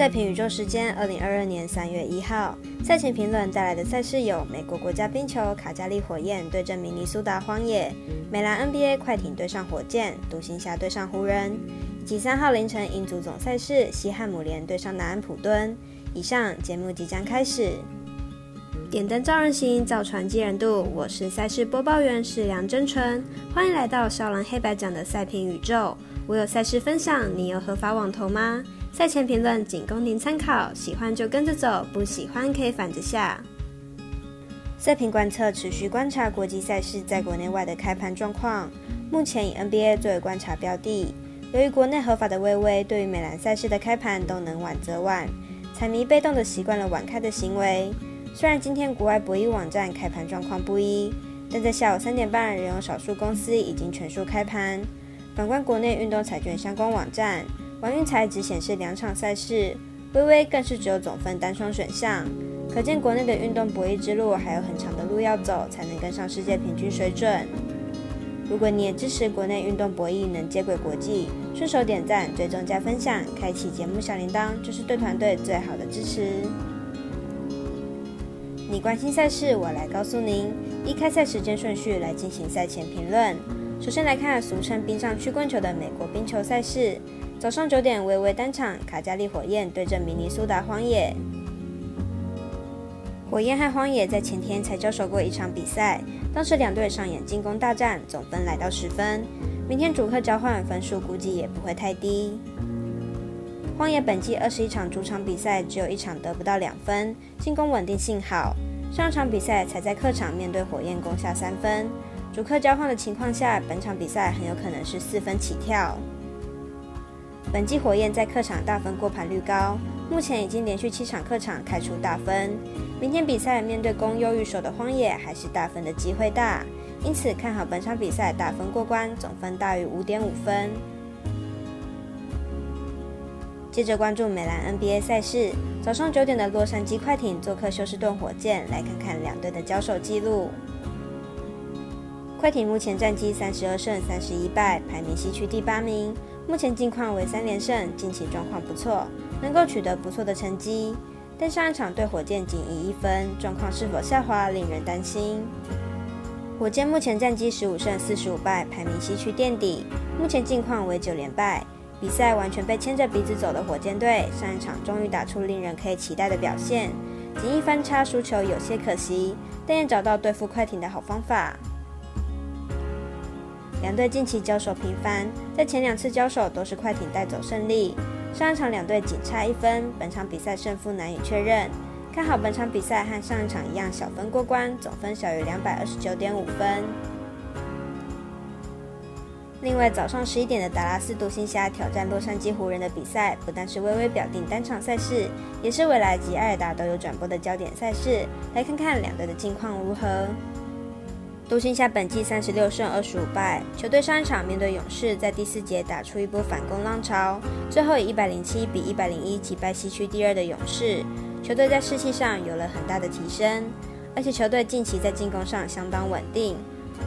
赛评宇宙时间，二零二二年三月一号，赛前评论带来的赛事有：美国国家冰球卡加利火焰对阵明尼苏达荒野，美兰 NBA 快艇对上火箭，独行侠对上湖人，以及三号凌晨英足总赛事西汉姆联对上南安普敦。以上节目即将开始。点灯照人行，造船济人度。我是赛事播报员是梁真纯，欢迎来到少狼黑白奖的赛评宇宙。我有赛事分享，你有合法网投吗？赛前评论仅供您参考，喜欢就跟着走，不喜欢可以反着下。赛评观测持续观察国际赛事在国内外的开盘状况，目前以 NBA 作为观察标的。由于国内合法的微微对于美兰赛事的开盘都能晚则晚，彩迷被动的习惯了晚开的行为。虽然今天国外博弈网站开盘状况不一，但在下午三点半仍有少数公司已经全数开盘。反观国内运动彩券相关网站。王运才只显示两场赛事，微微更是只有总分单双选项，可见国内的运动博弈之路还有很长的路要走，才能跟上世界平均水准。如果你也支持国内运动博弈能接轨国际，顺手点赞、追踪加分享、开启节目小铃铛，就是对团队最好的支持。你关心赛事，我来告诉您。依开赛时间顺序来进行赛前评论。首先来看俗称冰上曲棍球的美国冰球赛事。早上九点，微微单场，卡加利火焰对阵明尼苏达荒野。火焰和荒野在前天才交手过一场比赛，当时两队上演进攻大战，总分来到十分。明天主客交换分数估计也不会太低。荒野本季二十一场主场比赛，只有一场得不到两分，进攻稳定性好。上场比赛才在客场面对火焰攻下三分，主客交换的情况下，本场比赛很有可能是四分起跳。本季火焰在客场大分过盘率高，目前已经连续七场客场开出大分。明天比赛面对攻优于守的荒野，还是大分的机会大，因此看好本场比赛大分过关，总分大于五点五分。接着关注美兰 NBA 赛事，早上九点的洛杉矶快艇做客休斯顿火箭，来看看两队的交手记录。快艇目前战绩三十二胜三十一败，排名西区第八名。目前近况为三连胜，近期状况不错，能够取得不错的成绩。但上一场对火箭仅以一分，状况是否下滑，令人担心。火箭目前战绩十五胜四十五败，排名西区垫底。目前近况为九连败，比赛完全被牵着鼻子走的火箭队，上一场终于打出令人可以期待的表现，仅一分差输球有些可惜，但也找到对付快艇的好方法。两队近期交手频繁，在前两次交手都是快艇带走胜利。上一场两队仅差一分，本场比赛胜负难以确认。看好本场比赛和上一场一样，小分过关，总分小于两百二十九点五分。另外，早上十一点的达拉斯独行侠挑战洛杉矶湖人的比赛，不但是微微表定单场赛事，也是未来及艾尔达都有转播的焦点赛事。来看看两队的近况如何。独行侠本季三十六胜二十五败，球队上一场面对勇士，在第四节打出一波反攻浪潮，最后以一百零七比一百零一击败西区第二的勇士，球队在士气上有了很大的提升，而且球队近期在进攻上相当稳定。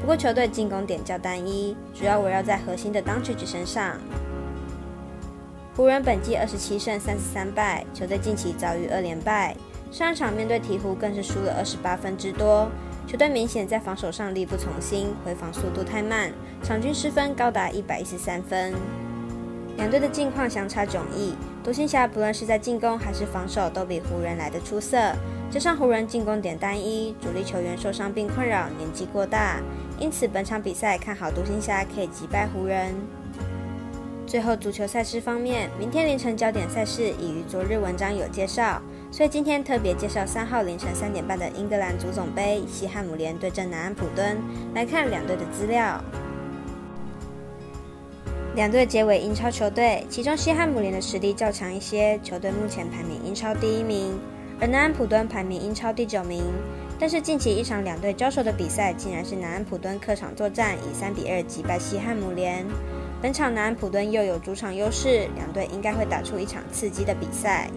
不过球队进攻点较单一，主要围绕在核心的当曲 g 身上。湖人本季二十七胜三十三败，球队近期遭遇二连败，上一场面对鹈鹕更是输了二十八分之多。球队明显在防守上力不从心，回防速度太慢，场均失分高达一百一十三分。两队的近况相差迥异，独行侠不论是在进攻还是防守都比湖人来的出色，加上湖人进攻点单一，主力球员受伤并困扰，年纪过大，因此本场比赛看好独行侠可以击败湖人。最后足球赛事方面，明天凌晨焦点赛事已于昨日文章有介绍。所以今天特别介绍三号凌晨三点半的英格兰足总杯，西汉姆联对阵南安普敦。来看两队的资料。两队皆为英超球队，其中西汉姆联的实力较强一些，球队目前排名英超第一名，而南安普敦排名英超第九名。但是近期一场两队交手的比赛，竟然是南安普敦客场作战以三比二击败西汉姆联。本场南安普敦又有主场优势，两队应该会打出一场刺激的比赛。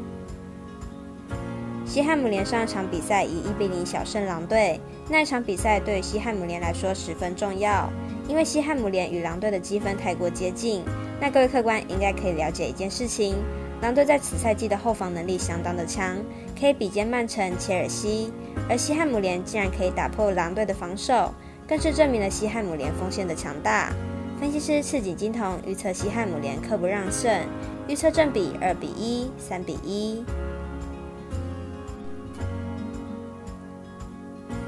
西汉姆联上一场比赛以一比零小胜狼队，那一场比赛对于西汉姆联来说十分重要，因为西汉姆联与狼队的积分太过接近，那各位客官应该可以了解一件事情：狼队在此赛季的后防能力相当的强，可以比肩曼城、切尔西。而西汉姆联竟然可以打破狼队的防守，更是证明了西汉姆联锋线的强大。分析师赤井金童预测西汉姆联客不让胜，预测正比二比一、三比一。